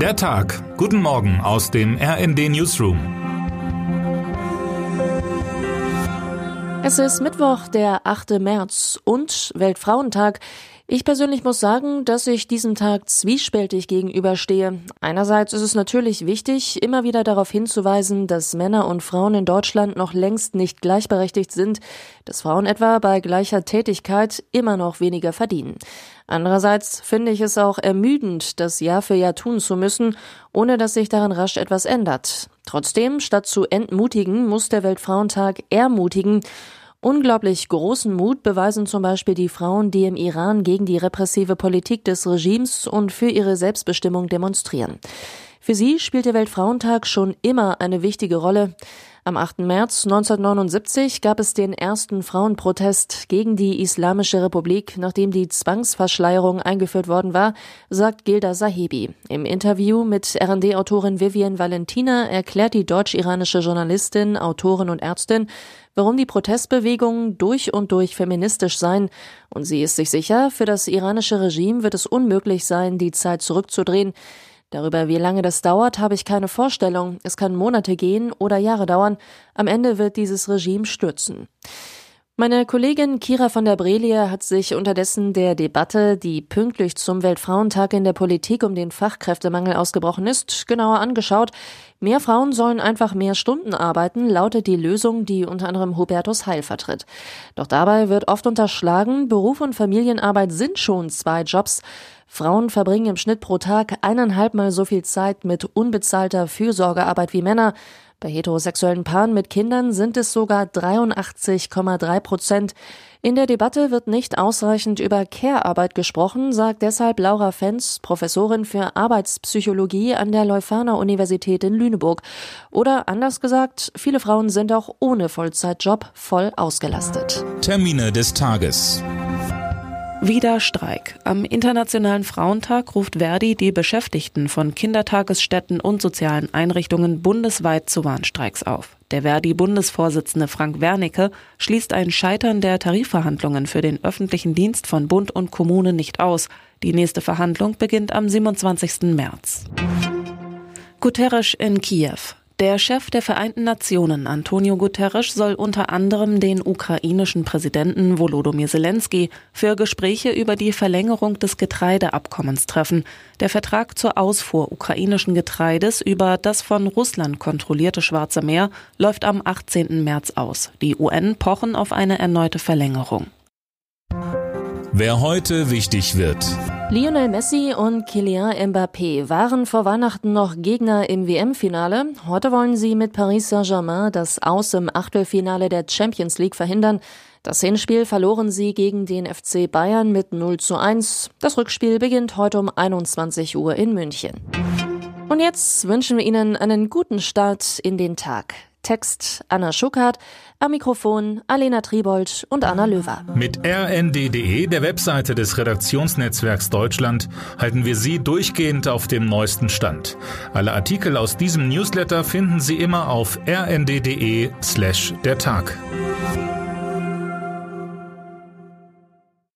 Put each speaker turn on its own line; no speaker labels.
Der Tag. Guten Morgen aus dem RND Newsroom.
Es ist Mittwoch, der 8. März und Weltfrauentag. Ich persönlich muss sagen, dass ich diesem Tag zwiespältig gegenüberstehe. Einerseits ist es natürlich wichtig, immer wieder darauf hinzuweisen, dass Männer und Frauen in Deutschland noch längst nicht gleichberechtigt sind, dass Frauen etwa bei gleicher Tätigkeit immer noch weniger verdienen. Andererseits finde ich es auch ermüdend, das Jahr für Jahr tun zu müssen, ohne dass sich daran rasch etwas ändert. Trotzdem, statt zu entmutigen, muss der Weltfrauentag ermutigen Unglaublich großen Mut beweisen zum Beispiel die Frauen, die im Iran gegen die repressive Politik des Regimes und für ihre Selbstbestimmung demonstrieren. Für sie spielt der Weltfrauentag schon immer eine wichtige Rolle. Am 8. März 1979 gab es den ersten Frauenprotest gegen die Islamische Republik, nachdem die Zwangsverschleierung eingeführt worden war, sagt Gilda Sahibi. Im Interview mit RD-Autorin Vivian Valentina erklärt die deutsch-iranische Journalistin, Autorin und Ärztin, warum die Protestbewegungen durch und durch feministisch seien. Und sie ist sich sicher, für das iranische Regime wird es unmöglich sein, die Zeit zurückzudrehen. Darüber, wie lange das dauert, habe ich keine Vorstellung. Es kann Monate gehen oder Jahre dauern. Am Ende wird dieses Regime stürzen. Meine Kollegin Kira von der Brelie hat sich unterdessen der Debatte, die pünktlich zum Weltfrauentag in der Politik um den Fachkräftemangel ausgebrochen ist, genauer angeschaut. Mehr Frauen sollen einfach mehr Stunden arbeiten, lautet die Lösung, die unter anderem Hubertus Heil vertritt. Doch dabei wird oft unterschlagen, Beruf und Familienarbeit sind schon zwei Jobs. Frauen verbringen im Schnitt pro Tag eineinhalb Mal so viel Zeit mit unbezahlter Fürsorgearbeit wie Männer. Bei heterosexuellen Paaren mit Kindern sind es sogar 83,3 Prozent. In der Debatte wird nicht ausreichend über Care-Arbeit gesprochen, sagt deshalb Laura Fenz, Professorin für Arbeitspsychologie an der Leuphana Universität in Lüneburg. Oder anders gesagt, viele Frauen sind auch ohne Vollzeitjob voll ausgelastet.
Termine des Tages.
Wieder Streik. Am Internationalen Frauentag ruft Verdi die Beschäftigten von Kindertagesstätten und sozialen Einrichtungen bundesweit zu Warnstreiks auf. Der Verdi-Bundesvorsitzende Frank Wernicke schließt ein Scheitern der Tarifverhandlungen für den öffentlichen Dienst von Bund und Kommune nicht aus. Die nächste Verhandlung beginnt am 27. März. Guterres in Kiew. Der Chef der Vereinten Nationen, Antonio Guterres, soll unter anderem den ukrainischen Präsidenten Volodymyr Zelensky für Gespräche über die Verlängerung des Getreideabkommens treffen. Der Vertrag zur Ausfuhr ukrainischen Getreides über das von Russland kontrollierte Schwarze Meer läuft am 18. März aus. Die UN pochen auf eine erneute Verlängerung.
Wer heute wichtig wird.
Lionel Messi und Kylian Mbappé waren vor Weihnachten noch Gegner im WM-Finale. Heute wollen sie mit Paris Saint-Germain das Aus im Achtelfinale der Champions League verhindern. Das Hinspiel verloren sie gegen den FC Bayern mit 0 zu 1. Das Rückspiel beginnt heute um 21 Uhr in München. Und jetzt wünschen wir Ihnen einen guten Start in den Tag. Text Anna Schuckert, am Mikrofon Alena Tribold und Anna Löwer.
Mit rnd.de, der Webseite des Redaktionsnetzwerks Deutschland, halten wir Sie durchgehend auf dem neuesten Stand. Alle Artikel aus diesem Newsletter finden Sie immer auf rnd.de slash der Tag.